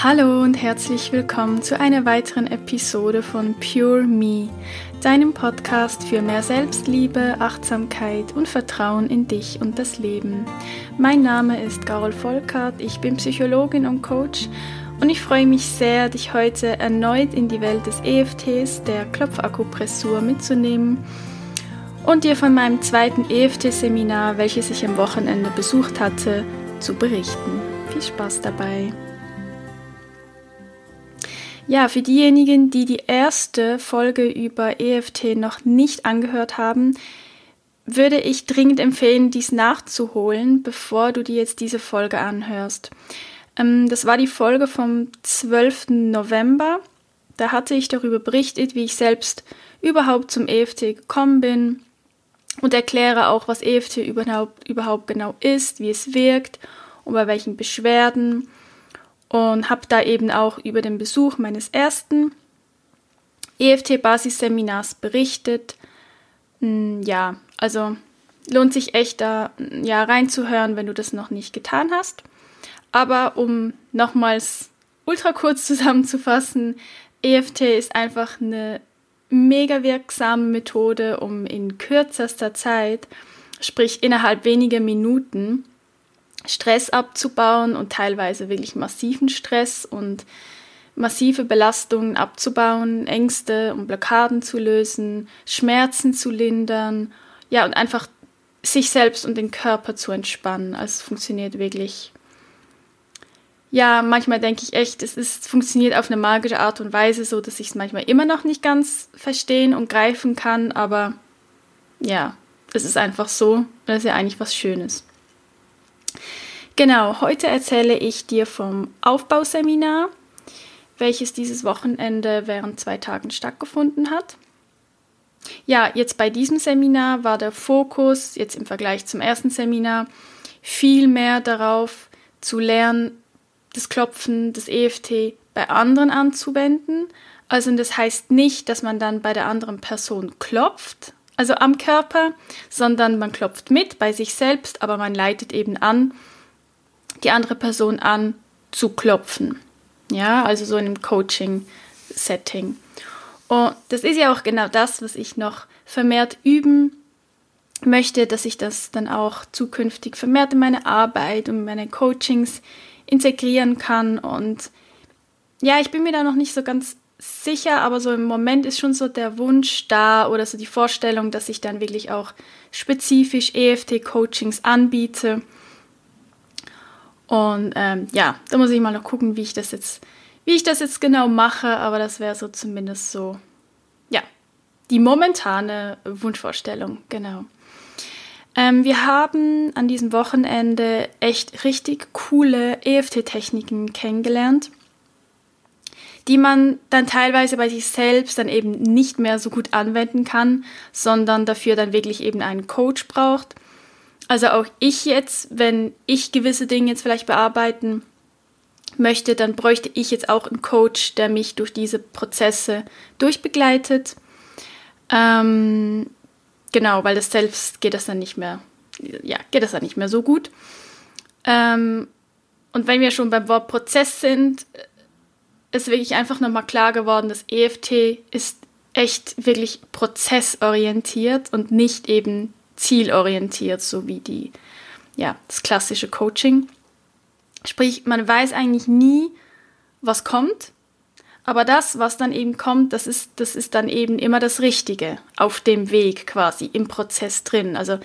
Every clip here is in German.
Hallo und herzlich willkommen zu einer weiteren Episode von Pure Me, deinem Podcast für mehr Selbstliebe, Achtsamkeit und Vertrauen in dich und das Leben. Mein Name ist Carol Volkert, ich bin Psychologin und Coach und ich freue mich sehr, dich heute erneut in die Welt des EFTs, der Klopfakupressur, mitzunehmen und dir von meinem zweiten EFT-Seminar, welches ich am Wochenende besucht hatte, zu berichten. Viel Spaß dabei! Ja, für diejenigen, die die erste Folge über EFT noch nicht angehört haben, würde ich dringend empfehlen, dies nachzuholen, bevor du dir jetzt diese Folge anhörst. Ähm, das war die Folge vom 12. November. Da hatte ich darüber berichtet, wie ich selbst überhaupt zum EFT gekommen bin und erkläre auch, was EFT überhaupt, überhaupt genau ist, wie es wirkt und bei welchen Beschwerden und habe da eben auch über den Besuch meines ersten EFT-Basisseminars berichtet. Hm, ja, also lohnt sich echt da ja reinzuhören, wenn du das noch nicht getan hast. Aber um nochmals ultra kurz zusammenzufassen, EFT ist einfach eine mega wirksame Methode, um in kürzester Zeit, sprich innerhalb weniger Minuten, Stress abzubauen und teilweise wirklich massiven Stress und massive Belastungen abzubauen, Ängste und Blockaden zu lösen, Schmerzen zu lindern, ja, und einfach sich selbst und den Körper zu entspannen. Also es funktioniert wirklich. Ja, manchmal denke ich echt, es ist, funktioniert auf eine magische Art und Weise, so dass ich es manchmal immer noch nicht ganz verstehen und greifen kann, aber ja, es ist einfach so. Das ist ja eigentlich was Schönes. Genau, heute erzähle ich dir vom Aufbauseminar, welches dieses Wochenende während zwei Tagen stattgefunden hat. Ja, jetzt bei diesem Seminar war der Fokus, jetzt im Vergleich zum ersten Seminar, viel mehr darauf zu lernen, das Klopfen, das EFT bei anderen anzuwenden. Also das heißt nicht, dass man dann bei der anderen Person klopft, also am Körper, sondern man klopft mit bei sich selbst, aber man leitet eben an, die andere Person an zu klopfen. Ja, also so in einem Coaching-Setting. Und das ist ja auch genau das, was ich noch vermehrt üben möchte, dass ich das dann auch zukünftig vermehrt in meine Arbeit und meine Coachings integrieren kann. Und ja, ich bin mir da noch nicht so ganz sicher, aber so im Moment ist schon so der Wunsch da oder so die Vorstellung, dass ich dann wirklich auch spezifisch EFT-Coachings anbiete und ähm, ja, da muss ich mal noch gucken, wie ich das jetzt, wie ich das jetzt genau mache, aber das wäre so zumindest so, ja, die momentane Wunschvorstellung, genau. Ähm, wir haben an diesem Wochenende echt richtig coole EFT-Techniken kennengelernt, die man dann teilweise bei sich selbst dann eben nicht mehr so gut anwenden kann, sondern dafür dann wirklich eben einen Coach braucht also auch ich jetzt, wenn ich gewisse Dinge jetzt vielleicht bearbeiten möchte, dann bräuchte ich jetzt auch einen Coach, der mich durch diese Prozesse durchbegleitet. Ähm, genau, weil das selbst geht das dann nicht mehr, ja, geht das dann nicht mehr so gut. Ähm, und wenn wir schon beim Wort Prozess sind, ist wirklich einfach nochmal klar geworden, dass EFT ist echt wirklich prozessorientiert und nicht eben zielorientiert, so wie die, ja, das klassische Coaching. Sprich, man weiß eigentlich nie, was kommt, aber das, was dann eben kommt, das ist, das ist dann eben immer das Richtige auf dem Weg quasi, im Prozess drin. Also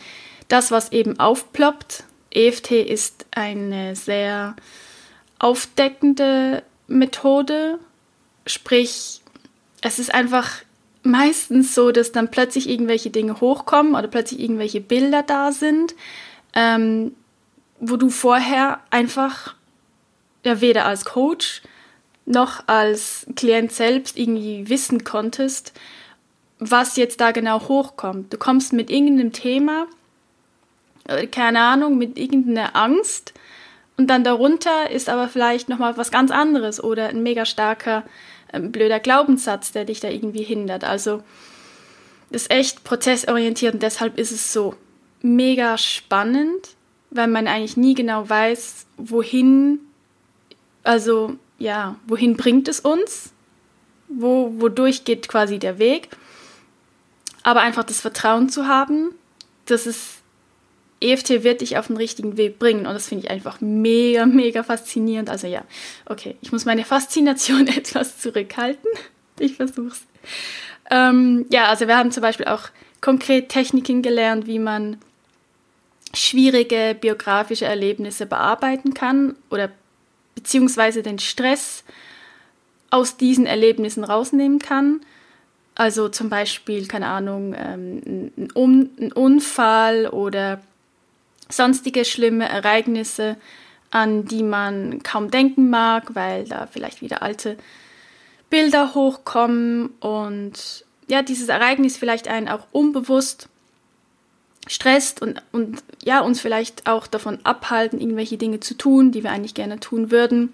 das, was eben aufploppt, EFT ist eine sehr aufdeckende Methode, sprich, es ist einfach meistens so, dass dann plötzlich irgendwelche Dinge hochkommen oder plötzlich irgendwelche Bilder da sind, ähm, wo du vorher einfach ja weder als Coach noch als Klient selbst irgendwie wissen konntest, was jetzt da genau hochkommt. Du kommst mit irgendeinem Thema, äh, keine Ahnung, mit irgendeiner Angst und dann darunter ist aber vielleicht noch mal was ganz anderes oder ein mega starker ein blöder Glaubenssatz, der dich da irgendwie hindert. Also das ist echt prozessorientiert und deshalb ist es so mega spannend, weil man eigentlich nie genau weiß, wohin, also ja, wohin bringt es uns? Wo, wodurch geht quasi der Weg? Aber einfach das Vertrauen zu haben, dass es EFT wird dich auf den richtigen Weg bringen. Und das finde ich einfach mega, mega faszinierend. Also ja, okay, ich muss meine Faszination etwas zurückhalten. Ich versuch's. Ähm, ja, also wir haben zum Beispiel auch konkret Techniken gelernt, wie man schwierige biografische Erlebnisse bearbeiten kann oder beziehungsweise den Stress aus diesen Erlebnissen rausnehmen kann. Also zum Beispiel, keine Ahnung, ähm, ein, um ein Unfall oder sonstige schlimme Ereignisse, an die man kaum denken mag, weil da vielleicht wieder alte Bilder hochkommen und ja, dieses Ereignis vielleicht einen auch unbewusst stresst und, und ja, uns vielleicht auch davon abhalten, irgendwelche Dinge zu tun, die wir eigentlich gerne tun würden.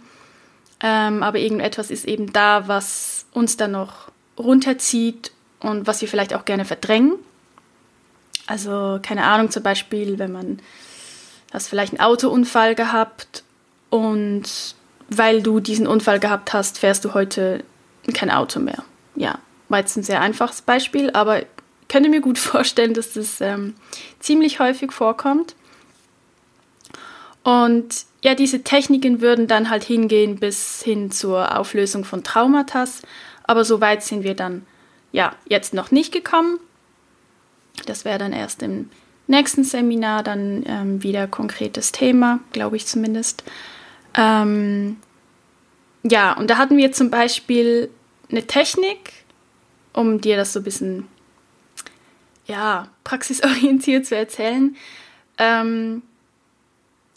Ähm, aber irgendetwas ist eben da, was uns dann noch runterzieht und was wir vielleicht auch gerne verdrängen. Also keine Ahnung, zum Beispiel, wenn man hast vielleicht einen Autounfall gehabt und weil du diesen Unfall gehabt hast, fährst du heute kein Auto mehr. Ja, war jetzt ein sehr einfaches Beispiel, aber ich könnte mir gut vorstellen, dass das ähm, ziemlich häufig vorkommt. Und ja, diese Techniken würden dann halt hingehen bis hin zur Auflösung von Traumata, aber so weit sind wir dann ja jetzt noch nicht gekommen. Das wäre dann erst im nächsten Seminar dann ähm, wieder konkretes Thema, glaube ich zumindest. Ähm, ja, und da hatten wir zum Beispiel eine Technik, um dir das so ein bisschen ja, praxisorientiert zu erzählen. Ähm,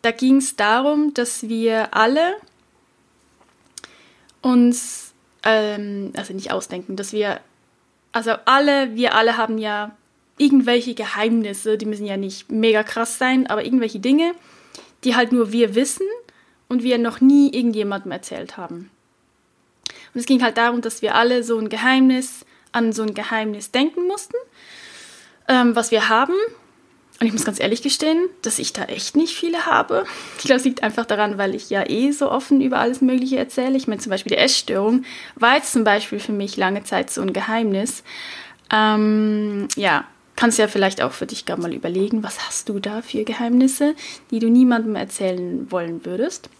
da ging es darum, dass wir alle uns, ähm, also nicht ausdenken, dass wir, also alle, wir alle haben ja irgendwelche Geheimnisse, die müssen ja nicht mega krass sein, aber irgendwelche Dinge, die halt nur wir wissen und wir noch nie irgendjemandem erzählt haben. Und es ging halt darum, dass wir alle so ein Geheimnis, an so ein Geheimnis denken mussten, ähm, was wir haben. Und ich muss ganz ehrlich gestehen, dass ich da echt nicht viele habe. Ich glaube, es liegt einfach daran, weil ich ja eh so offen über alles Mögliche erzähle. Ich meine, zum Beispiel die Essstörung war jetzt zum Beispiel für mich lange Zeit so ein Geheimnis. Ähm, ja, kannst ja vielleicht auch für dich gerade mal überlegen, was hast du da für Geheimnisse, die du niemandem erzählen wollen würdest.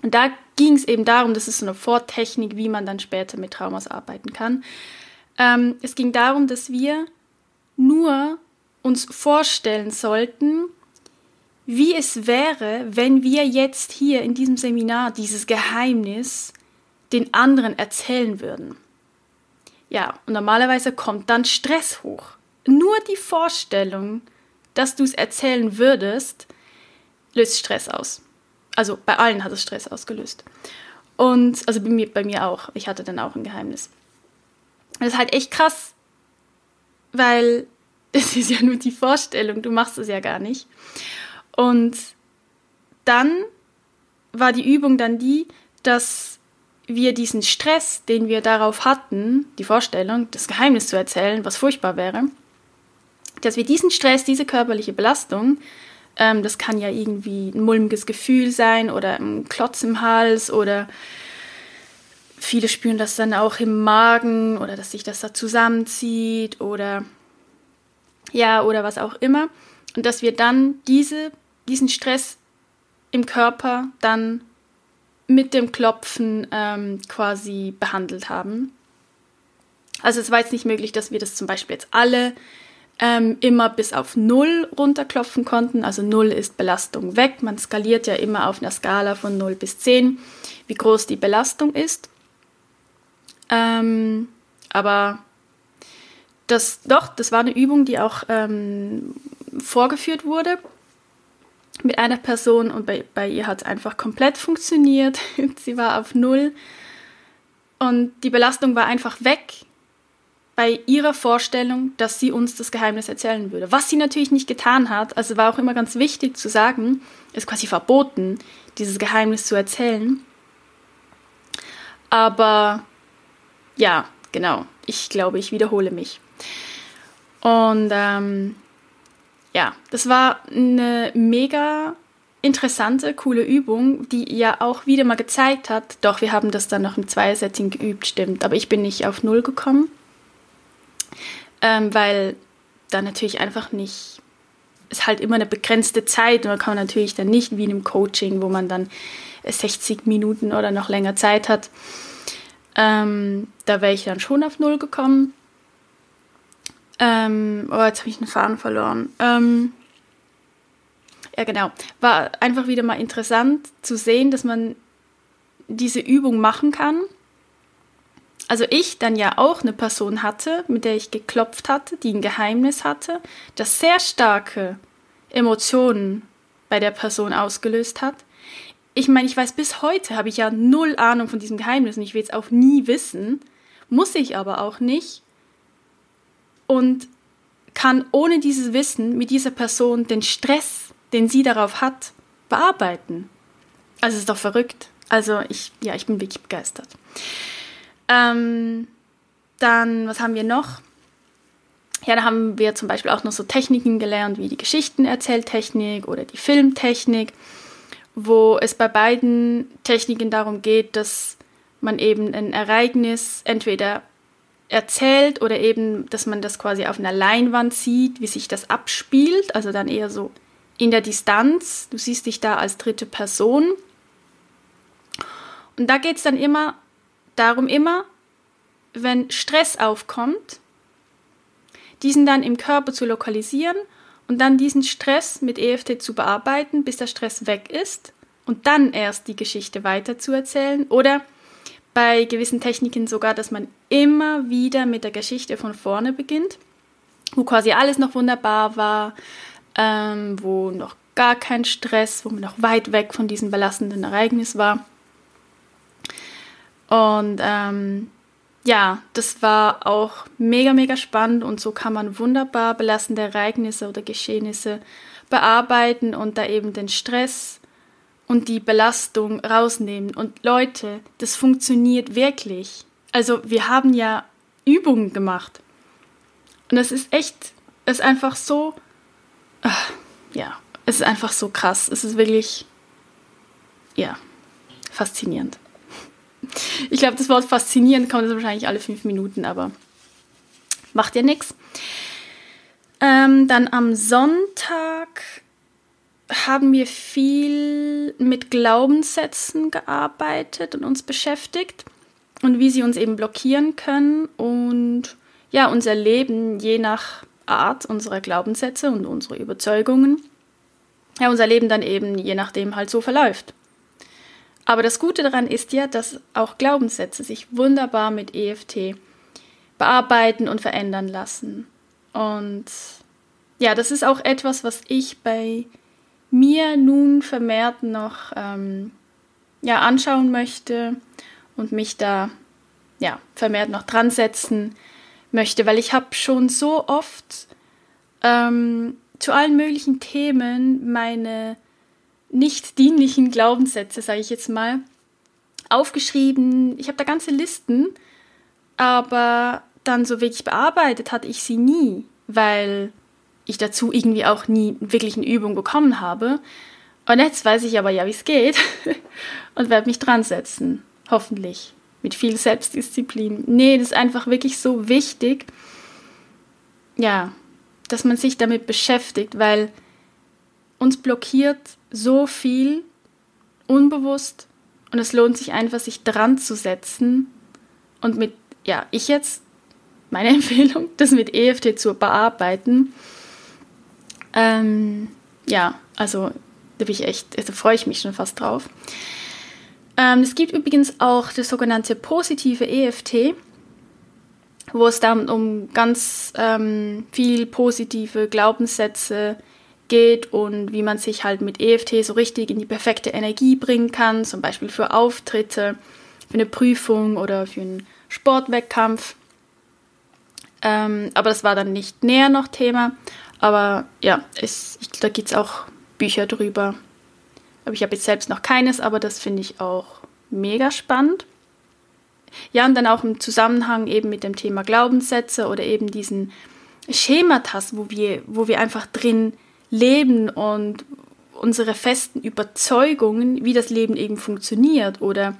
Und da ging es eben darum, das ist so eine Vortechnik, wie man dann später mit Traumas arbeiten kann. Ähm, es ging darum, dass wir nur uns vorstellen sollten, wie es wäre, wenn wir jetzt hier in diesem Seminar dieses Geheimnis den anderen erzählen würden. Ja, und normalerweise kommt dann Stress hoch. Nur die Vorstellung, dass du es erzählen würdest, löst Stress aus. Also bei allen hat es Stress ausgelöst. Und also bei mir, bei mir auch. Ich hatte dann auch ein Geheimnis. Das ist halt echt krass, weil es ist ja nur die Vorstellung, du machst es ja gar nicht. Und dann war die Übung dann die, dass wir diesen Stress, den wir darauf hatten, die Vorstellung, das Geheimnis zu erzählen, was furchtbar wäre, dass wir diesen Stress, diese körperliche Belastung, ähm, das kann ja irgendwie ein mulmiges Gefühl sein oder ein Klotz im Hals oder viele spüren das dann auch im Magen oder dass sich das da zusammenzieht oder ja, oder was auch immer. Und dass wir dann diese, diesen Stress im Körper dann mit dem Klopfen ähm, quasi behandelt haben. Also es war jetzt nicht möglich, dass wir das zum Beispiel jetzt alle ähm, immer bis auf Null runterklopfen konnten. Also Null ist Belastung weg. Man skaliert ja immer auf einer Skala von 0 bis 10, wie groß die Belastung ist. Ähm, aber das, doch, das war eine Übung, die auch ähm, vorgeführt wurde mit einer Person und bei, bei ihr hat es einfach komplett funktioniert. Sie war auf Null und die Belastung war einfach weg bei ihrer Vorstellung, dass sie uns das Geheimnis erzählen würde. Was sie natürlich nicht getan hat, also war auch immer ganz wichtig zu sagen, ist quasi verboten, dieses Geheimnis zu erzählen. Aber ja, genau, ich glaube, ich wiederhole mich. Und ähm, ja, das war eine mega interessante, coole Übung, die ja auch wieder mal gezeigt hat, doch, wir haben das dann noch im Zweiersetting geübt, stimmt, aber ich bin nicht auf Null gekommen, ähm, weil da natürlich einfach nicht, ist halt immer eine begrenzte Zeit und man kann natürlich dann nicht wie in einem Coaching, wo man dann 60 Minuten oder noch länger Zeit hat, ähm, da wäre ich dann schon auf Null gekommen. Ähm, oh, jetzt habe ich einen Faden verloren. Ähm, ja, genau. War einfach wieder mal interessant zu sehen, dass man diese Übung machen kann. Also ich dann ja auch eine Person hatte, mit der ich geklopft hatte, die ein Geheimnis hatte, das sehr starke Emotionen bei der Person ausgelöst hat. Ich meine, ich weiß bis heute habe ich ja null Ahnung von diesem Geheimnis und ich will es auch nie wissen, muss ich aber auch nicht und kann ohne dieses Wissen mit dieser Person den Stress den sie darauf hat, bearbeiten. Also es ist doch verrückt. Also ich, ja, ich bin wirklich begeistert. Ähm, dann, was haben wir noch? Ja, da haben wir zum Beispiel auch noch so Techniken gelernt, wie die Geschichtenerzähltechnik oder die Filmtechnik, wo es bei beiden Techniken darum geht, dass man eben ein Ereignis entweder erzählt oder eben, dass man das quasi auf einer Leinwand sieht, wie sich das abspielt, also dann eher so in der Distanz, du siehst dich da als dritte Person. Und da geht es dann immer darum, immer, wenn Stress aufkommt, diesen dann im Körper zu lokalisieren und dann diesen Stress mit EFT zu bearbeiten, bis der Stress weg ist und dann erst die Geschichte weiterzuerzählen oder bei gewissen Techniken sogar, dass man immer wieder mit der Geschichte von vorne beginnt, wo quasi alles noch wunderbar war, ähm, wo noch gar kein Stress, wo man noch weit weg von diesem belastenden Ereignis war. Und ähm, ja, das war auch mega, mega spannend und so kann man wunderbar belastende Ereignisse oder Geschehnisse bearbeiten und da eben den Stress und die Belastung rausnehmen. Und Leute, das funktioniert wirklich. Also wir haben ja Übungen gemacht. Und das ist echt, ist einfach so ach, ja, es ist einfach so krass. Es ist wirklich, ja, faszinierend. Ich glaube, das Wort faszinierend kommt wahrscheinlich alle fünf Minuten, aber macht ja nichts. Ähm, dann am Sonntag haben wir viel mit Glaubenssätzen gearbeitet und uns beschäftigt und wie sie uns eben blockieren können und ja, unser Leben je nach Art unserer Glaubenssätze und unsere Überzeugungen, ja, unser Leben dann eben je nachdem halt so verläuft. Aber das Gute daran ist ja, dass auch Glaubenssätze sich wunderbar mit EFT bearbeiten und verändern lassen. Und ja, das ist auch etwas, was ich bei mir nun vermehrt noch ähm, ja, anschauen möchte und mich da ja, vermehrt noch dran setzen möchte, weil ich habe schon so oft ähm, zu allen möglichen Themen meine nicht dienlichen Glaubenssätze, sage ich jetzt mal, aufgeschrieben. Ich habe da ganze Listen, aber dann so wirklich bearbeitet hatte ich sie nie, weil ich dazu irgendwie auch nie wirklich eine Übung bekommen habe. Und jetzt weiß ich aber ja, wie es geht und werde mich dran setzen. Hoffentlich mit viel Selbstdisziplin. Nee, das ist einfach wirklich so wichtig, ja, dass man sich damit beschäftigt, weil uns blockiert so viel unbewusst und es lohnt sich einfach, sich dran zu setzen und mit, ja, ich jetzt, meine Empfehlung, das mit EFT zu bearbeiten. Ähm, ja, also da bin ich echt, da freue ich mich schon fast drauf. Ähm, es gibt übrigens auch das sogenannte positive EFT, wo es dann um ganz ähm, viel positive Glaubenssätze geht und wie man sich halt mit EFT so richtig in die perfekte Energie bringen kann, zum Beispiel für Auftritte, für eine Prüfung oder für einen Sportwettkampf. Ähm, aber das war dann nicht näher noch Thema. Aber ja, es, ich, da gibt es auch Bücher drüber. Aber ich habe jetzt selbst noch keines, aber das finde ich auch mega spannend. Ja, und dann auch im Zusammenhang eben mit dem Thema Glaubenssätze oder eben diesen Schematas, wo wir, wo wir einfach drin leben und unsere festen Überzeugungen, wie das Leben eben funktioniert oder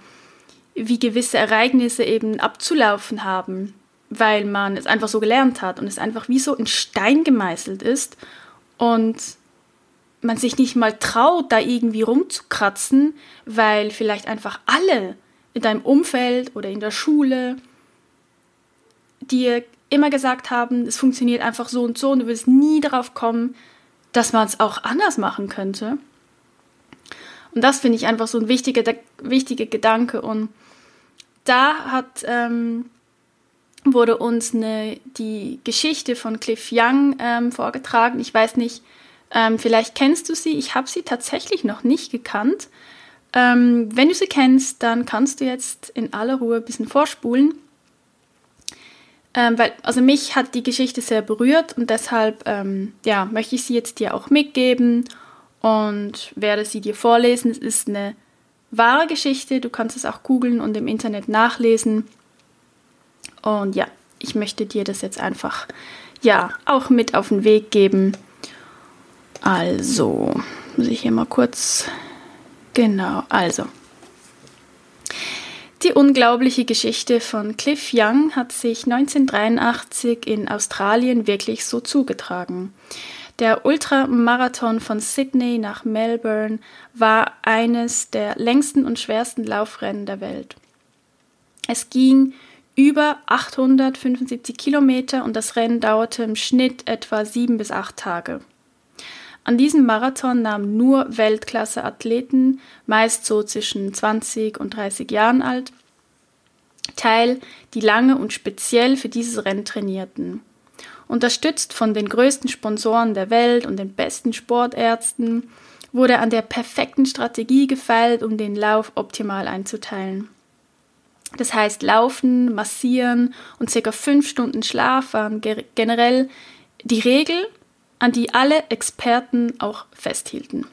wie gewisse Ereignisse eben abzulaufen haben, weil man es einfach so gelernt hat und es einfach wie so in Stein gemeißelt ist und man sich nicht mal traut, da irgendwie rumzukratzen, weil vielleicht einfach alle in deinem Umfeld oder in der Schule dir immer gesagt haben, es funktioniert einfach so und so und du wirst nie darauf kommen, dass man es auch anders machen könnte. Und das finde ich einfach so ein wichtiger, wichtiger Gedanke. Und da hat, ähm, wurde uns eine, die Geschichte von Cliff Young ähm, vorgetragen. Ich weiß nicht, ähm, vielleicht kennst du sie. Ich habe sie tatsächlich noch nicht gekannt. Ähm, wenn du sie kennst, dann kannst du jetzt in aller Ruhe ein bisschen vorspulen. Ähm, weil, also mich hat die Geschichte sehr berührt und deshalb ähm, ja, möchte ich sie jetzt dir auch mitgeben und werde sie dir vorlesen. Es ist eine wahre Geschichte, du kannst es auch googeln und im Internet nachlesen. Und ja, ich möchte dir das jetzt einfach ja auch mit auf den Weg geben. Also, muss ich hier mal kurz. Genau, also. Die unglaubliche Geschichte von Cliff Young hat sich 1983 in Australien wirklich so zugetragen. Der Ultramarathon von Sydney nach Melbourne war eines der längsten und schwersten Laufrennen der Welt. Es ging über 875 Kilometer und das Rennen dauerte im Schnitt etwa sieben bis acht Tage. An diesem Marathon nahmen nur Weltklasse-Athleten, meist so zwischen 20 und 30 Jahren alt, teil, die lange und speziell für dieses Rennen trainierten. Unterstützt von den größten Sponsoren der Welt und den besten Sportärzten, wurde an der perfekten Strategie gefeilt, um den Lauf optimal einzuteilen. Das heißt, Laufen, Massieren und circa fünf Stunden Schlaf waren generell die Regel an die alle Experten auch festhielten.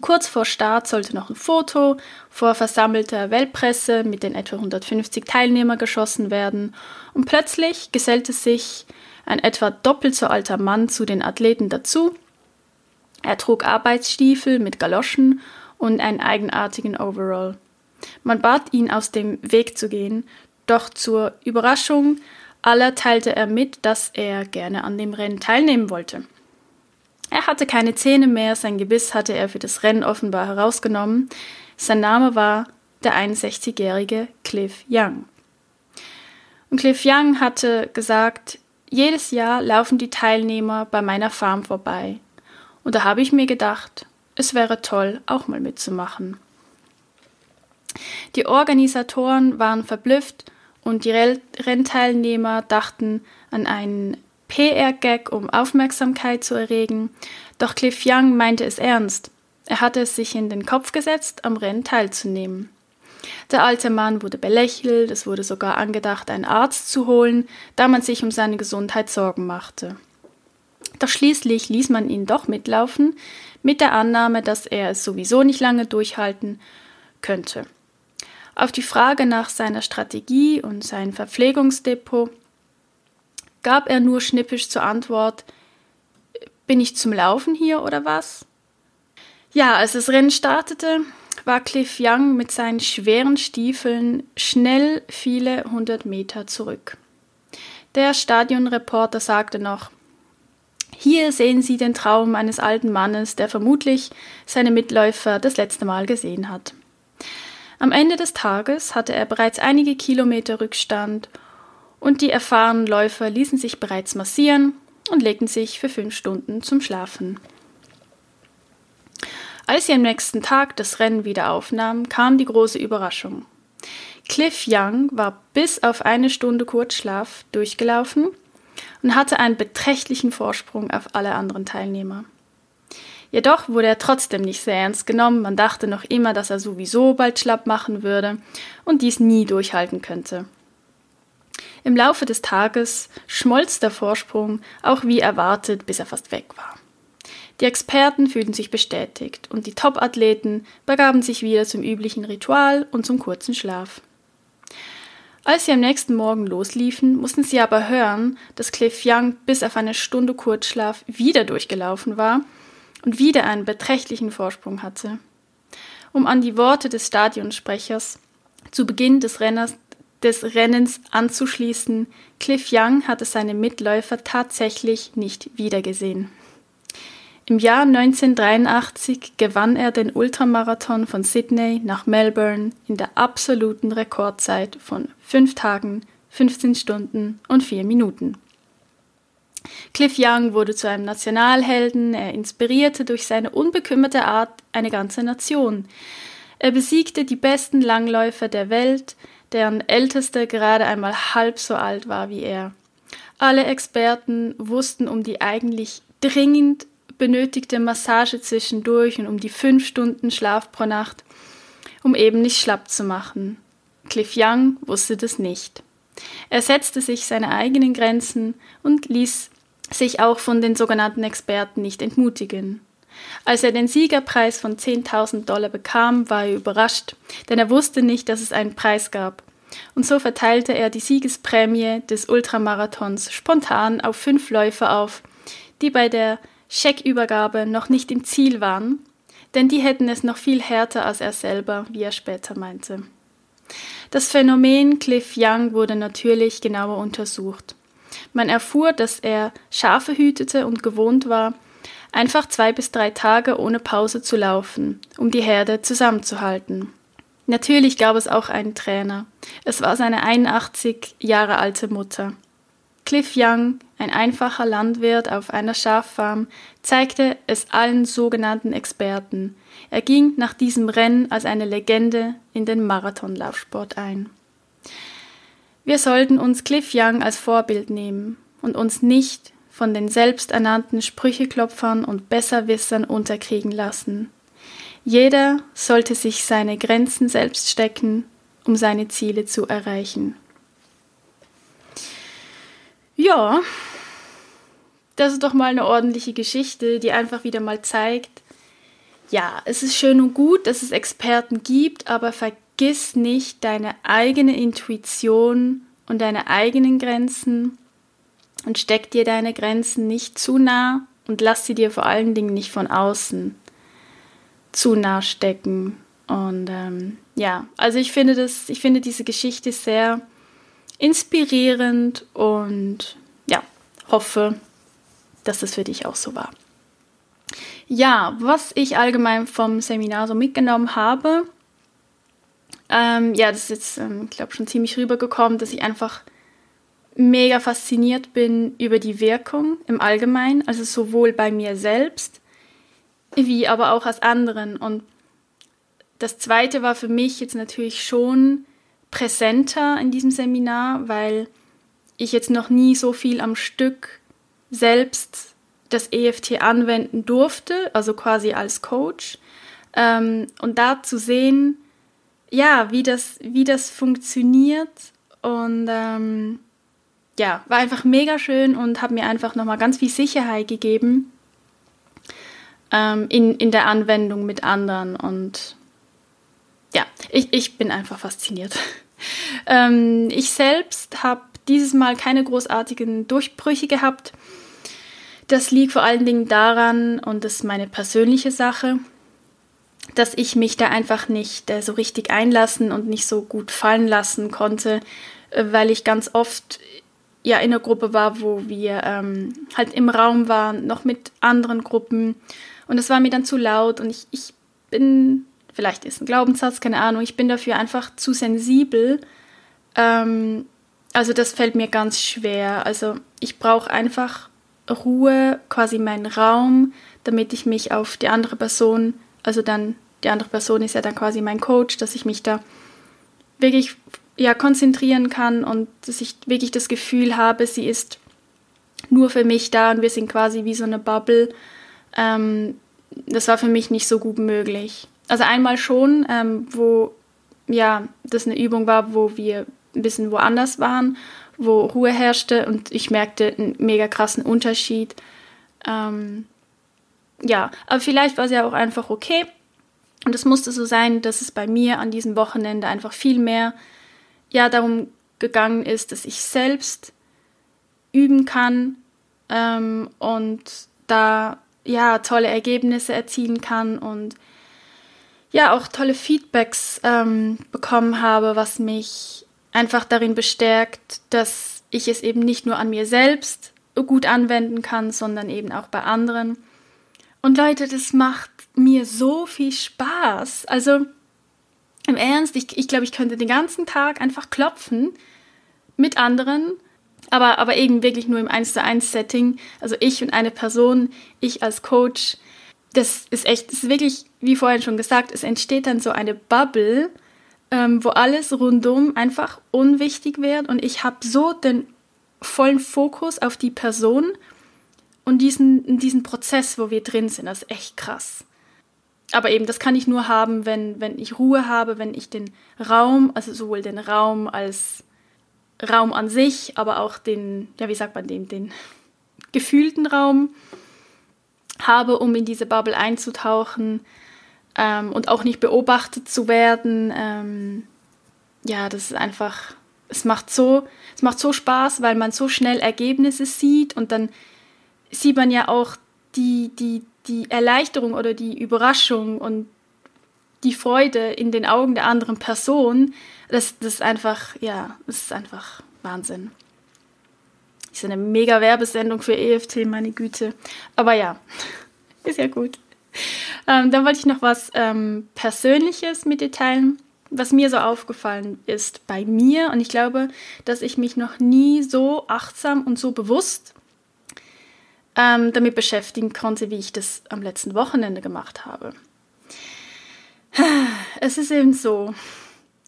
Kurz vor Start sollte noch ein Foto vor versammelter Weltpresse mit den etwa 150 Teilnehmern geschossen werden und plötzlich gesellte sich ein etwa doppelt so alter Mann zu den Athleten dazu. Er trug Arbeitsstiefel mit Galoschen und einen eigenartigen Overall. Man bat ihn aus dem Weg zu gehen, doch zur Überraschung aller teilte er mit, dass er gerne an dem Rennen teilnehmen wollte. Er hatte keine Zähne mehr, sein Gebiss hatte er für das Rennen offenbar herausgenommen. Sein Name war der 61-jährige Cliff Young. Und Cliff Young hatte gesagt, jedes Jahr laufen die Teilnehmer bei meiner Farm vorbei. Und da habe ich mir gedacht, es wäre toll, auch mal mitzumachen. Die Organisatoren waren verblüfft und die Rennteilnehmer dachten an einen PR-Gag, um Aufmerksamkeit zu erregen, doch Cliff Young meinte es ernst. Er hatte es sich in den Kopf gesetzt, am Rennen teilzunehmen. Der alte Mann wurde belächelt, es wurde sogar angedacht, einen Arzt zu holen, da man sich um seine Gesundheit Sorgen machte. Doch schließlich ließ man ihn doch mitlaufen, mit der Annahme, dass er es sowieso nicht lange durchhalten könnte. Auf die Frage nach seiner Strategie und sein Verpflegungsdepot gab er nur schnippisch zur Antwort Bin ich zum Laufen hier oder was? Ja, als das Rennen startete, war Cliff Young mit seinen schweren Stiefeln schnell viele hundert Meter zurück. Der Stadionreporter sagte noch Hier sehen Sie den Traum eines alten Mannes, der vermutlich seine Mitläufer das letzte Mal gesehen hat. Am Ende des Tages hatte er bereits einige Kilometer Rückstand und die erfahrenen Läufer ließen sich bereits massieren und legten sich für fünf Stunden zum Schlafen. Als sie am nächsten Tag das Rennen wieder aufnahmen, kam die große Überraschung. Cliff Young war bis auf eine Stunde Kurzschlaf durchgelaufen und hatte einen beträchtlichen Vorsprung auf alle anderen Teilnehmer. Jedoch wurde er trotzdem nicht sehr ernst genommen, man dachte noch immer, dass er sowieso bald schlapp machen würde und dies nie durchhalten könnte. Im Laufe des Tages schmolz der Vorsprung, auch wie erwartet, bis er fast weg war. Die Experten fühlten sich bestätigt und die Top-Athleten begaben sich wieder zum üblichen Ritual und zum kurzen Schlaf. Als sie am nächsten Morgen losliefen, mussten sie aber hören, dass Cliff Young bis auf eine Stunde Kurzschlaf wieder durchgelaufen war und wieder einen beträchtlichen Vorsprung hatte. Um an die Worte des Stadionsprechers zu Beginn des Renners des Rennens anzuschließen, Cliff Young hatte seine Mitläufer tatsächlich nicht wiedergesehen. Im Jahr 1983 gewann er den Ultramarathon von Sydney nach Melbourne in der absoluten Rekordzeit von 5 Tagen, 15 Stunden und 4 Minuten. Cliff Young wurde zu einem Nationalhelden, er inspirierte durch seine unbekümmerte Art eine ganze Nation. Er besiegte die besten Langläufer der Welt, deren ältester gerade einmal halb so alt war wie er. Alle Experten wussten um die eigentlich dringend benötigte Massage zwischendurch und um die fünf Stunden Schlaf pro Nacht, um eben nicht schlapp zu machen. Cliff Young wusste das nicht. Er setzte sich seine eigenen Grenzen und ließ sich auch von den sogenannten Experten nicht entmutigen. Als er den Siegerpreis von 10.000 Dollar bekam, war er überrascht, denn er wusste nicht, dass es einen Preis gab. Und so verteilte er die Siegesprämie des Ultramarathons spontan auf fünf Läufer auf, die bei der Scheckübergabe noch nicht im Ziel waren, denn die hätten es noch viel härter als er selber, wie er später meinte. Das Phänomen Cliff Young wurde natürlich genauer untersucht. Man erfuhr, dass er Schafe hütete und gewohnt war, einfach zwei bis drei Tage ohne Pause zu laufen, um die Herde zusammenzuhalten. Natürlich gab es auch einen Trainer. Es war seine 81 Jahre alte Mutter. Cliff Young, ein einfacher Landwirt auf einer Schaffarm, zeigte es allen sogenannten Experten. Er ging nach diesem Rennen als eine Legende in den Marathonlaufsport ein. Wir sollten uns Cliff Young als Vorbild nehmen und uns nicht von den selbsternannten Sprücheklopfern und Besserwissern unterkriegen lassen. Jeder sollte sich seine Grenzen selbst stecken, um seine Ziele zu erreichen. Ja, das ist doch mal eine ordentliche Geschichte, die einfach wieder mal zeigt, ja, es ist schön und gut, dass es Experten gibt, aber vergiss nicht deine eigene Intuition und deine eigenen Grenzen und steck dir deine Grenzen nicht zu nah und lass sie dir vor allen Dingen nicht von außen zu nah stecken. Und ähm, ja, also ich finde das, ich finde diese Geschichte sehr inspirierend und ja, hoffe, dass das für dich auch so war. Ja, was ich allgemein vom Seminar so mitgenommen habe, ähm, ja, das ist jetzt, ähm, glaube schon ziemlich rübergekommen, dass ich einfach mega fasziniert bin über die Wirkung im Allgemeinen, also sowohl bei mir selbst wie aber auch aus anderen. Und das zweite war für mich jetzt natürlich schon präsenter in diesem Seminar, weil ich jetzt noch nie so viel am Stück selbst das EFT anwenden durfte, also quasi als Coach. Ähm, und da zu sehen, ja, wie das, wie das funktioniert und ähm, ja, war einfach mega schön und hat mir einfach nochmal ganz viel Sicherheit gegeben, ähm, in, in der Anwendung mit anderen. Und ja, ich, ich bin einfach fasziniert. ähm, ich selbst habe dieses Mal keine großartigen Durchbrüche gehabt. Das liegt vor allen Dingen daran, und das ist meine persönliche Sache, dass ich mich da einfach nicht äh, so richtig einlassen und nicht so gut fallen lassen konnte, äh, weil ich ganz oft ja in einer Gruppe war, wo wir ähm, halt im Raum waren, noch mit anderen Gruppen und es war mir dann zu laut und ich, ich bin, vielleicht ist ein Glaubenssatz, keine Ahnung, ich bin dafür einfach zu sensibel. Ähm, also das fällt mir ganz schwer. Also ich brauche einfach Ruhe, quasi meinen Raum, damit ich mich auf die andere Person, also dann, die andere Person ist ja dann quasi mein Coach, dass ich mich da wirklich ja, konzentrieren kann und dass ich wirklich das Gefühl habe, sie ist nur für mich da und wir sind quasi wie so eine Bubble ähm, das war für mich nicht so gut möglich. Also einmal schon, ähm, wo ja, das eine Übung war, wo wir ein bisschen woanders waren, wo Ruhe herrschte und ich merkte einen mega krassen Unterschied. Ähm, ja, aber vielleicht war es ja auch einfach okay. Und es musste so sein, dass es bei mir an diesem Wochenende einfach viel mehr ja darum gegangen ist, dass ich selbst üben kann ähm, und da ja, tolle Ergebnisse erzielen kann und ja, auch tolle Feedbacks ähm, bekommen habe, was mich einfach darin bestärkt, dass ich es eben nicht nur an mir selbst gut anwenden kann, sondern eben auch bei anderen. Und Leute, das macht mir so viel Spaß. Also im Ernst, ich, ich glaube, ich könnte den ganzen Tag einfach klopfen mit anderen, aber, aber eben wirklich nur im 1 zu 1 Setting. Also ich und eine Person, ich als Coach. Das ist echt, das ist wirklich, wie vorhin schon gesagt, es entsteht dann so eine Bubble, ähm, wo alles rundum einfach unwichtig wird und ich habe so den vollen Fokus auf die Person und diesen, diesen Prozess, wo wir drin sind. Das ist echt krass. Aber eben, das kann ich nur haben, wenn, wenn ich Ruhe habe, wenn ich den Raum, also sowohl den Raum als Raum an sich, aber auch den, ja, wie sagt man den, den gefühlten Raum habe, um in diese Bubble einzutauchen ähm, und auch nicht beobachtet zu werden. Ähm, ja, das ist einfach, es macht so, es macht so Spaß, weil man so schnell Ergebnisse sieht und dann sieht man ja auch die, die, die Erleichterung oder die Überraschung und die Freude in den Augen der anderen Person, das, das ist einfach, ja, das ist einfach Wahnsinn. Ist eine mega Werbesendung für EFT, meine Güte. Aber ja, ist ja gut. Ähm, dann wollte ich noch was ähm, Persönliches mit dir teilen, was mir so aufgefallen ist bei mir. Und ich glaube, dass ich mich noch nie so achtsam und so bewusst ähm, damit beschäftigen konnte, wie ich das am letzten Wochenende gemacht habe. Es ist eben so,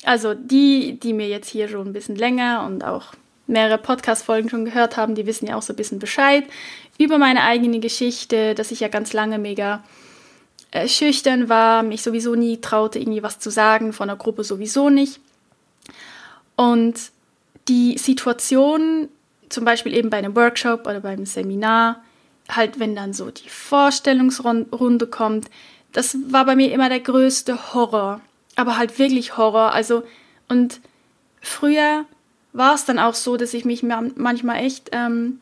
also die, die mir jetzt hier schon ein bisschen länger und auch mehrere Podcast-Folgen schon gehört haben, die wissen ja auch so ein bisschen Bescheid über meine eigene Geschichte, dass ich ja ganz lange mega äh, schüchtern war, mich sowieso nie traute, irgendwie was zu sagen, von der Gruppe sowieso nicht. Und die Situation, zum Beispiel eben bei einem Workshop oder beim Seminar, halt wenn dann so die Vorstellungsrunde kommt, das war bei mir immer der größte Horror. Aber halt wirklich Horror. Also, und früher war es dann auch so, dass ich mich manchmal echt, ähm,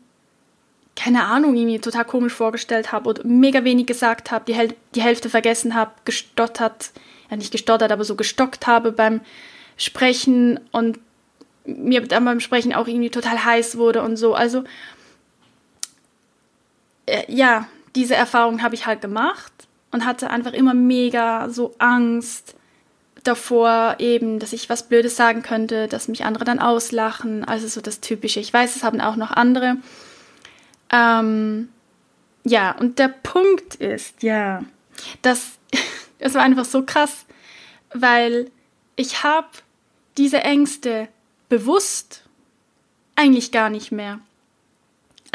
keine Ahnung, irgendwie total komisch vorgestellt habe oder mega wenig gesagt habe, die, Häl die Hälfte vergessen habe, gestottert, ja nicht gestottert, aber so gestockt habe beim Sprechen und mir dann beim Sprechen auch irgendwie total heiß wurde und so. Also, äh, ja, diese Erfahrung habe ich halt gemacht und hatte einfach immer mega so Angst davor eben, dass ich was Blödes sagen könnte, dass mich andere dann auslachen. Also so das Typische. Ich weiß, es haben auch noch andere. Ähm, ja, und der Punkt ist, ja, dass es war einfach so krass, weil ich habe diese Ängste bewusst eigentlich gar nicht mehr.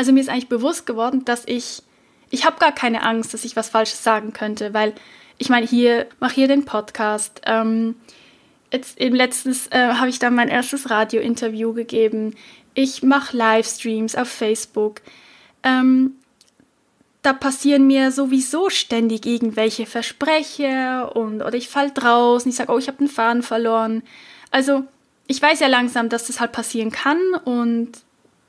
Also mir ist eigentlich bewusst geworden, dass ich ich habe gar keine Angst, dass ich was Falsches sagen könnte, weil ich meine, hier mache hier den Podcast. Ähm, jetzt eben letztens äh, habe ich dann mein erstes Radio-Interview gegeben. Ich mache Livestreams auf Facebook. Ähm, da passieren mir sowieso ständig irgendwelche Versprecher und oder ich falle draußen, ich sage, oh, ich habe den Faden verloren. Also ich weiß ja langsam, dass das halt passieren kann und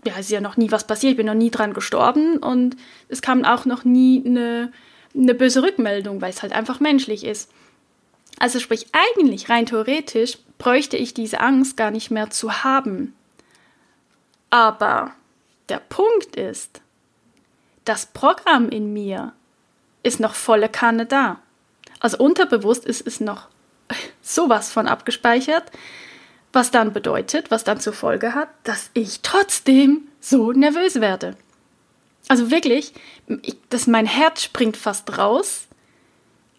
ja, es ist ja noch nie was passiert, ich bin noch nie dran gestorben und es kam auch noch nie eine, eine böse Rückmeldung, weil es halt einfach menschlich ist. Also sprich, eigentlich rein theoretisch bräuchte ich diese Angst gar nicht mehr zu haben. Aber der Punkt ist, das Programm in mir ist noch volle Kanne da. Also unterbewusst ist es noch sowas von abgespeichert, was dann bedeutet, was dann zur Folge hat, dass ich trotzdem so nervös werde. Also wirklich, ich, dass mein Herz springt fast raus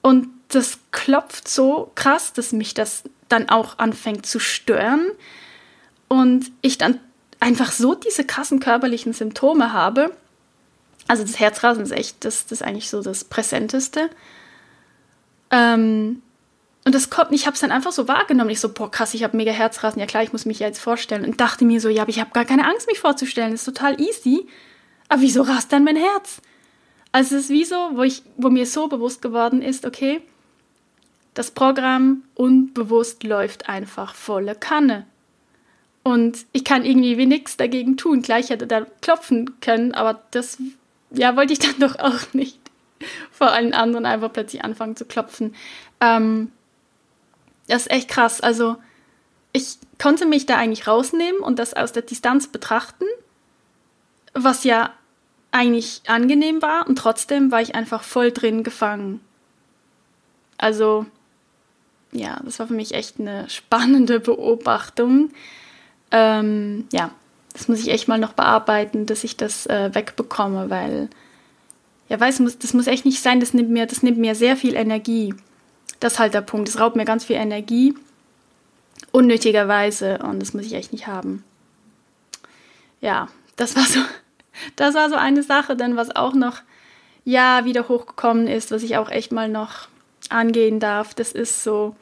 und das klopft so krass, dass mich das dann auch anfängt zu stören und ich dann einfach so diese krassen körperlichen Symptome habe. Also das Herzrasen ist echt, das, das ist eigentlich so das Präsenteste. Ähm, und das kommt, ich habe es dann einfach so wahrgenommen. Ich so, boah, krass, ich habe mega Herzrasen. Ja klar, ich muss mich ja jetzt vorstellen. Und dachte mir so, ja, aber ich habe gar keine Angst, mich vorzustellen. Das ist total easy. Aber wieso rast dann mein Herz? Also es ist wie so, wo, ich, wo mir so bewusst geworden ist, okay, das Programm unbewusst läuft einfach volle Kanne. Und ich kann irgendwie wie nichts dagegen tun. Gleich hätte da klopfen können, aber das, ja, wollte ich dann doch auch nicht. vor allen anderen einfach plötzlich anfangen zu klopfen. Ähm, das ist echt krass. Also ich konnte mich da eigentlich rausnehmen und das aus der Distanz betrachten, was ja eigentlich angenehm war und trotzdem war ich einfach voll drin gefangen. Also ja, das war für mich echt eine spannende Beobachtung. Ähm, ja, das muss ich echt mal noch bearbeiten, dass ich das äh, wegbekomme, weil ja, weiß, das muss echt nicht sein, das nimmt mir, das nimmt mir sehr viel Energie. Das ist halt der Punkt. Es raubt mir ganz viel Energie. Unnötigerweise. Und das muss ich echt nicht haben. Ja, das war so, das war so eine Sache. Dann, was auch noch, ja, wieder hochgekommen ist, was ich auch echt mal noch angehen darf, das ist so,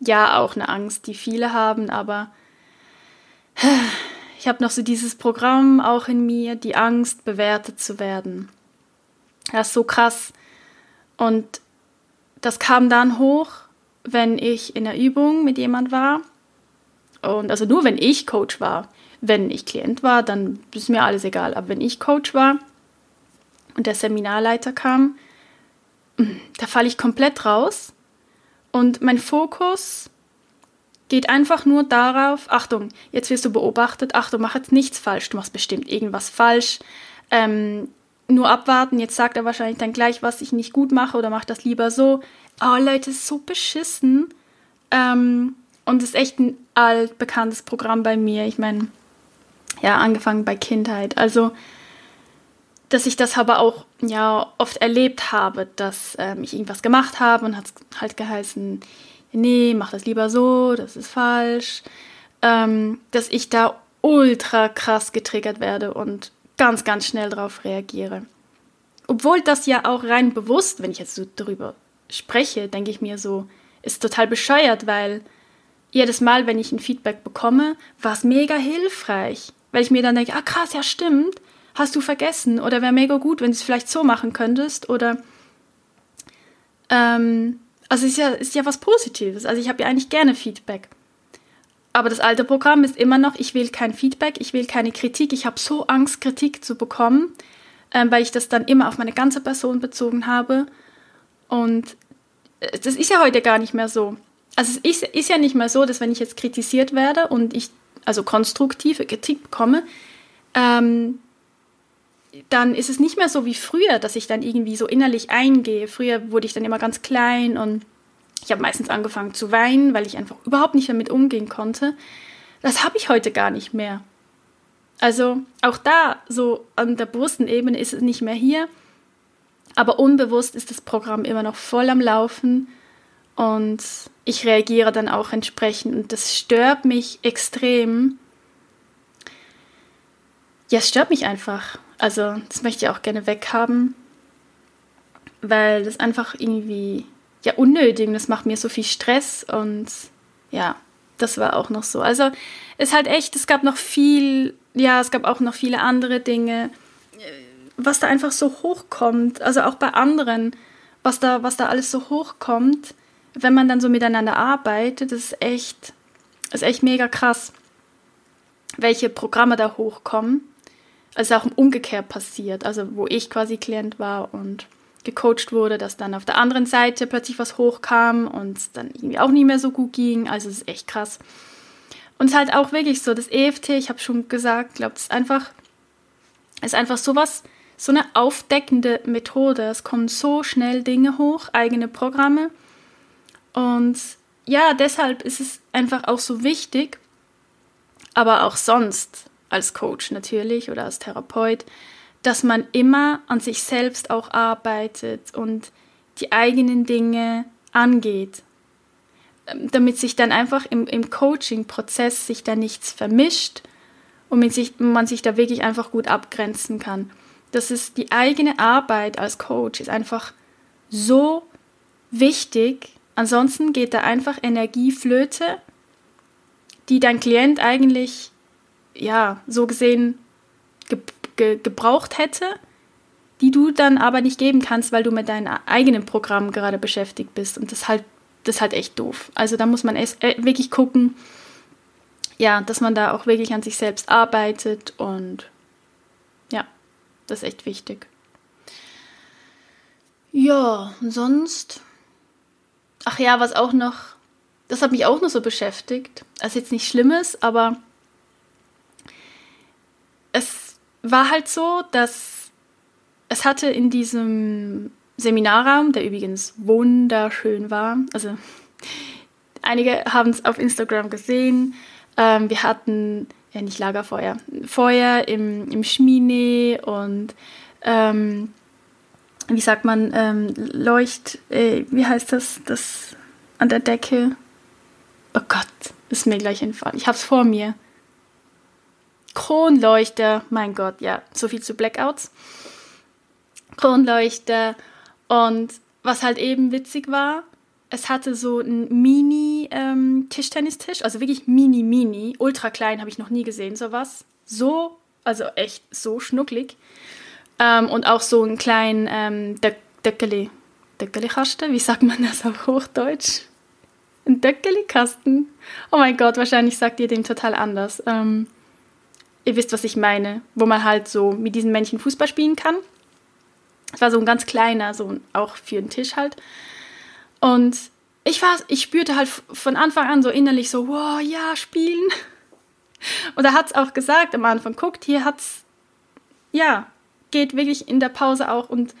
ja, auch eine Angst, die viele haben, aber ich habe noch so dieses Programm auch in mir, die Angst, bewertet zu werden. Das ist so krass. Und das kam dann hoch, wenn ich in der Übung mit jemand war. Und also nur wenn ich Coach war. Wenn ich Klient war, dann ist mir alles egal. Aber wenn ich Coach war und der Seminarleiter kam, da falle ich komplett raus. Und mein Fokus geht einfach nur darauf, Achtung, jetzt wirst du beobachtet, Achtung, mach jetzt nichts falsch, du machst bestimmt irgendwas falsch. Ähm, nur abwarten, jetzt sagt er wahrscheinlich dann gleich, was ich nicht gut mache oder macht das lieber so. Oh Leute, ist so beschissen. Ähm, und ist echt ein altbekanntes Programm bei mir. Ich meine, ja, angefangen bei Kindheit. Also, dass ich das aber auch ja oft erlebt habe, dass ähm, ich irgendwas gemacht habe und hat halt geheißen, nee, mach das lieber so, das ist falsch. Ähm, dass ich da ultra krass getriggert werde und ganz, ganz schnell darauf reagiere. Obwohl das ja auch rein bewusst, wenn ich jetzt so darüber spreche, denke ich mir so, ist total bescheuert, weil jedes Mal, wenn ich ein Feedback bekomme, war es mega hilfreich. Weil ich mir dann denke, ah krass, ja stimmt, hast du vergessen. Oder wäre mega gut, wenn du es vielleicht so machen könntest. Oder ähm, also ist ja, ist ja was Positives. Also ich habe ja eigentlich gerne Feedback. Aber das alte Programm ist immer noch, ich will kein Feedback, ich will keine Kritik. Ich habe so Angst, Kritik zu bekommen, ähm, weil ich das dann immer auf meine ganze Person bezogen habe. Und äh, das ist ja heute gar nicht mehr so. Also es ist, ist ja nicht mehr so, dass wenn ich jetzt kritisiert werde und ich also konstruktive Kritik bekomme, ähm, dann ist es nicht mehr so wie früher, dass ich dann irgendwie so innerlich eingehe. Früher wurde ich dann immer ganz klein und ich habe meistens angefangen zu weinen, weil ich einfach überhaupt nicht damit umgehen konnte. Das habe ich heute gar nicht mehr. Also auch da, so an der bewussten Ebene ist es nicht mehr hier, aber unbewusst ist das Programm immer noch voll am Laufen und ich reagiere dann auch entsprechend und das stört mich extrem. Ja, es stört mich einfach. Also das möchte ich auch gerne weghaben, weil das einfach irgendwie ja unnötig und das macht mir so viel Stress und ja, das war auch noch so. Also es halt echt, es gab noch viel, ja, es gab auch noch viele andere Dinge, was da einfach so hochkommt, also auch bei anderen, was da, was da alles so hochkommt, wenn man dann so miteinander arbeitet, das ist echt, das ist echt mega krass, welche Programme da hochkommen also auch umgekehrt passiert, also wo ich quasi Klient war und gecoacht wurde, dass dann auf der anderen Seite plötzlich was hochkam und dann irgendwie auch nicht mehr so gut ging. Also es ist echt krass. Und halt auch wirklich so, das EFT, ich habe schon gesagt, glaube es ist einfach, ist einfach sowas, so eine aufdeckende Methode. Es kommen so schnell Dinge hoch, eigene Programme. Und ja, deshalb ist es einfach auch so wichtig, aber auch sonst als Coach natürlich oder als Therapeut, dass man immer an sich selbst auch arbeitet und die eigenen Dinge angeht, ähm, damit sich dann einfach im, im Coaching-Prozess sich da nichts vermischt und man sich, man sich da wirklich einfach gut abgrenzen kann. Das ist die eigene Arbeit als Coach ist einfach so wichtig. Ansonsten geht da einfach Energie flöte, die dein Klient eigentlich ja, so gesehen ge ge gebraucht hätte, die du dann aber nicht geben kannst, weil du mit deinem eigenen Programm gerade beschäftigt bist. Und das ist halt, das ist halt echt doof. Also da muss man erst, äh, wirklich gucken, ja, dass man da auch wirklich an sich selbst arbeitet und ja, das ist echt wichtig. Ja, und sonst. Ach ja, was auch noch. Das hat mich auch noch so beschäftigt. Also jetzt nicht Schlimmes, aber es war halt so, dass es hatte in diesem Seminarraum, der übrigens wunderschön war, also einige haben es auf Instagram gesehen, ähm, wir hatten, ja nicht Lagerfeuer, Feuer im, im Schmine und ähm, wie sagt man, ähm, Leucht, äh, wie heißt das, das an der Decke? Oh Gott, ist mir gleich entfallen. Ich hab's vor mir. Kronleuchter, mein Gott, ja, so viel zu Blackouts. Kronleuchter und was halt eben witzig war, es hatte so einen Mini-Tischtennistisch, ähm, also wirklich mini, mini, ultra klein, habe ich noch nie gesehen, sowas. So, also echt so schnucklig. Ähm, und auch so einen kleinen ähm, De Deckeli. Deckeli-Kasten, wie sagt man das auf Hochdeutsch? Ein Deckeli-Kasten? Oh mein Gott, wahrscheinlich sagt ihr dem total anders. Ähm, ihr wisst, was ich meine. Wo man halt so mit diesen Männchen Fußball spielen kann. Es war so ein ganz kleiner, so auch für einen Tisch halt. Und ich war, ich spürte halt von Anfang an so innerlich so, wow, ja, spielen. Und er hat es auch gesagt am Anfang, guckt, hier hat's, ja, geht wirklich in der Pause auch und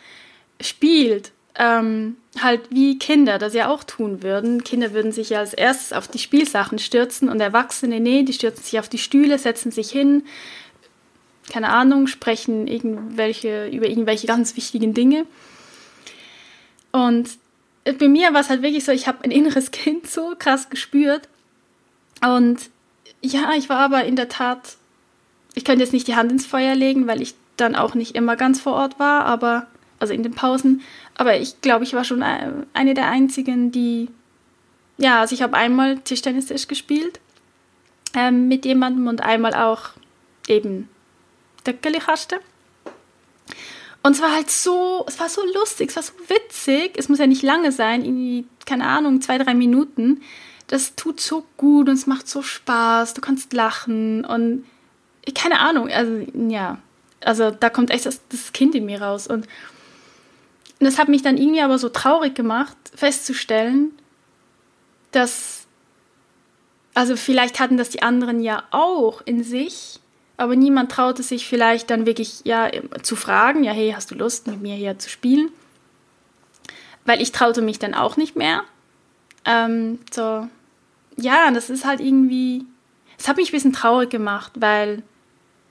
spielt. Ähm, halt wie Kinder das ja auch tun würden. Kinder würden sich ja als erstes auf die Spielsachen stürzen und Erwachsene, nee, die stürzen sich auf die Stühle, setzen sich hin, keine Ahnung, sprechen irgendwelche, über irgendwelche ganz wichtigen Dinge. Und bei mir war es halt wirklich so, ich habe ein inneres Kind so krass gespürt. Und ja, ich war aber in der Tat, ich könnte jetzt nicht die Hand ins Feuer legen, weil ich dann auch nicht immer ganz vor Ort war, aber also in den Pausen. Aber ich glaube, ich war schon eine der einzigen, die, ja, also ich habe einmal Tischtennis gespielt ähm, mit jemandem und einmal auch eben Döckeli-Kaste. Und es war halt so, es war so lustig, es war so witzig. Es muss ja nicht lange sein, irgendwie, keine Ahnung, zwei, drei Minuten. Das tut so gut und es macht so Spaß. Du kannst lachen und keine Ahnung, also ja, also da kommt echt das, das Kind in mir raus. Und und das hat mich dann irgendwie aber so traurig gemacht, festzustellen, dass, also vielleicht hatten das die anderen ja auch in sich, aber niemand traute sich vielleicht dann wirklich ja zu fragen, ja, hey, hast du Lust mit mir hier zu spielen? Weil ich traute mich dann auch nicht mehr. Ähm, so, ja, das ist halt irgendwie, es hat mich ein bisschen traurig gemacht, weil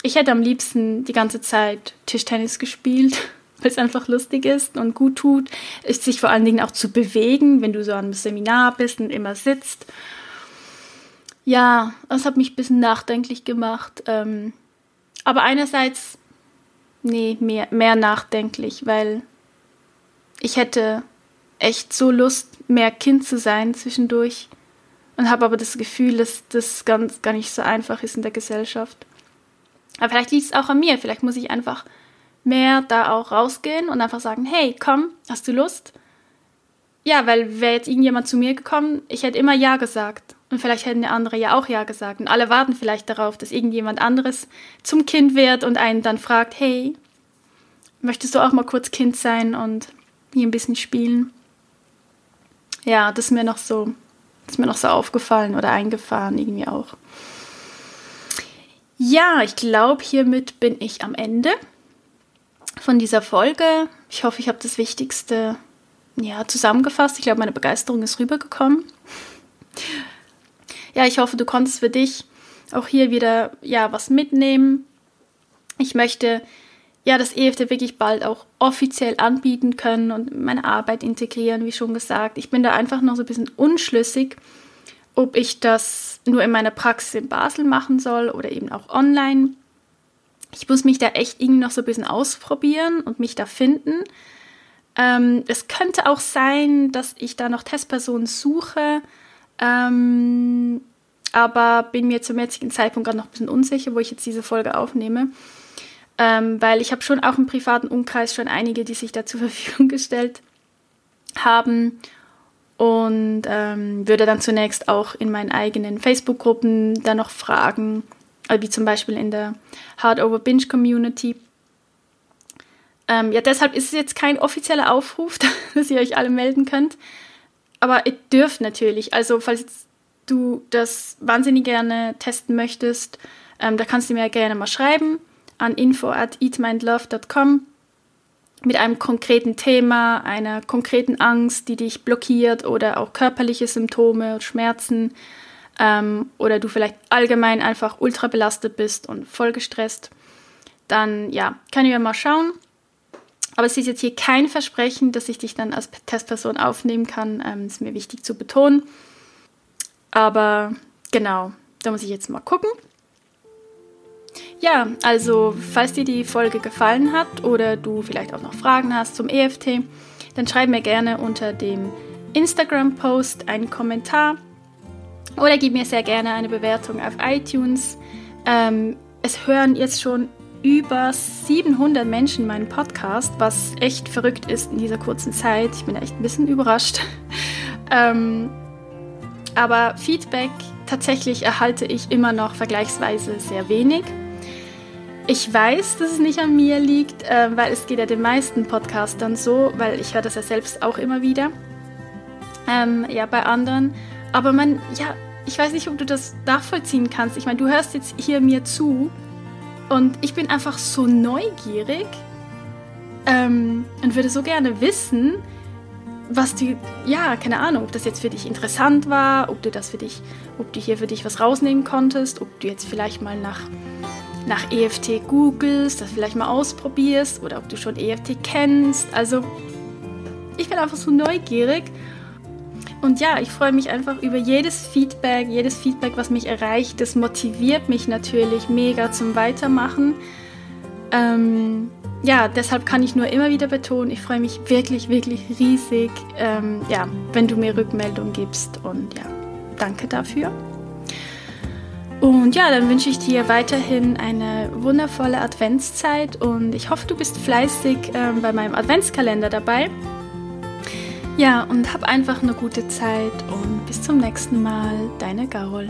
ich hätte am liebsten die ganze Zeit Tischtennis gespielt weil es einfach lustig ist und gut tut, ist sich vor allen Dingen auch zu bewegen, wenn du so am Seminar bist und immer sitzt. Ja, das hat mich ein bisschen nachdenklich gemacht. Ähm, aber einerseits, nee, mehr, mehr nachdenklich, weil ich hätte echt so Lust, mehr Kind zu sein zwischendurch und habe aber das Gefühl, dass das ganz, gar nicht so einfach ist in der Gesellschaft. Aber vielleicht liegt es auch an mir. Vielleicht muss ich einfach mehr da auch rausgehen und einfach sagen, hey, komm, hast du Lust? Ja, weil wäre jetzt irgendjemand zu mir gekommen, ich hätte immer Ja gesagt. Und vielleicht hätten die andere ja auch Ja gesagt. Und alle warten vielleicht darauf, dass irgendjemand anderes zum Kind wird und einen dann fragt, hey, möchtest du auch mal kurz Kind sein und hier ein bisschen spielen? Ja, das ist mir noch so, das ist mir noch so aufgefallen oder eingefahren irgendwie auch. Ja, ich glaube, hiermit bin ich am Ende von dieser Folge. Ich hoffe, ich habe das Wichtigste ja, zusammengefasst. Ich glaube, meine Begeisterung ist rübergekommen. Ja, ich hoffe, du konntest für dich auch hier wieder ja was mitnehmen. Ich möchte ja das EFT wirklich bald auch offiziell anbieten können und meine Arbeit integrieren, wie schon gesagt. Ich bin da einfach noch so ein bisschen unschlüssig, ob ich das nur in meiner Praxis in Basel machen soll oder eben auch online ich muss mich da echt irgendwie noch so ein bisschen ausprobieren und mich da finden. Ähm, es könnte auch sein, dass ich da noch Testpersonen suche, ähm, aber bin mir zum jetzigen Zeitpunkt gerade noch ein bisschen unsicher, wo ich jetzt diese Folge aufnehme. Ähm, weil ich habe schon auch im privaten Umkreis schon einige, die sich da zur Verfügung gestellt haben und ähm, würde dann zunächst auch in meinen eigenen Facebook-Gruppen da noch fragen, wie zum Beispiel in der Hard Over Binge Community. Ähm, ja, deshalb ist es jetzt kein offizieller Aufruf, dass ihr euch alle melden könnt. Aber ihr dürft natürlich. Also, falls du das wahnsinnig gerne testen möchtest, ähm, da kannst du mir gerne mal schreiben an info at eatmindlove.com mit einem konkreten Thema, einer konkreten Angst, die dich blockiert oder auch körperliche Symptome, Schmerzen ähm, oder du vielleicht allgemein einfach ultra belastet bist und voll gestresst, dann ja, können wir mal schauen. Aber es ist jetzt hier kein Versprechen, dass ich dich dann als Testperson aufnehmen kann. Ähm, ist mir wichtig zu betonen. Aber genau, da muss ich jetzt mal gucken. Ja, also falls dir die Folge gefallen hat oder du vielleicht auch noch Fragen hast zum EFT, dann schreib mir gerne unter dem Instagram-Post einen Kommentar oder gib mir sehr gerne eine Bewertung auf iTunes. Ähm, es hören jetzt schon über 700 Menschen meinen Podcast, was echt verrückt ist in dieser kurzen Zeit. Ich bin echt ein bisschen überrascht. ähm, aber Feedback tatsächlich erhalte ich immer noch vergleichsweise sehr wenig. Ich weiß, dass es nicht an mir liegt, äh, weil es geht ja den meisten Podcastern so, weil ich höre das ja selbst auch immer wieder. Ähm, ja, bei anderen. Aber man, ja, ich weiß nicht, ob du das nachvollziehen kannst. Ich meine, du hörst jetzt hier mir zu und ich bin einfach so neugierig ähm, und würde so gerne wissen, was du, ja, keine Ahnung, ob das jetzt für dich interessant war, ob du das für dich, ob du hier für dich was rausnehmen konntest, ob du jetzt vielleicht mal nach nach EFT googelst, das vielleicht mal ausprobierst oder ob du schon EFT kennst. Also ich bin einfach so neugierig. Und ja, ich freue mich einfach über jedes Feedback, jedes Feedback, was mich erreicht. Das motiviert mich natürlich mega zum Weitermachen. Ähm, ja, deshalb kann ich nur immer wieder betonen, ich freue mich wirklich, wirklich riesig, ähm, ja, wenn du mir Rückmeldung gibst. Und ja, danke dafür. Und ja, dann wünsche ich dir weiterhin eine wundervolle Adventszeit und ich hoffe, du bist fleißig äh, bei meinem Adventskalender dabei. Ja, und hab einfach eine gute Zeit und bis zum nächsten Mal, deine Gaul.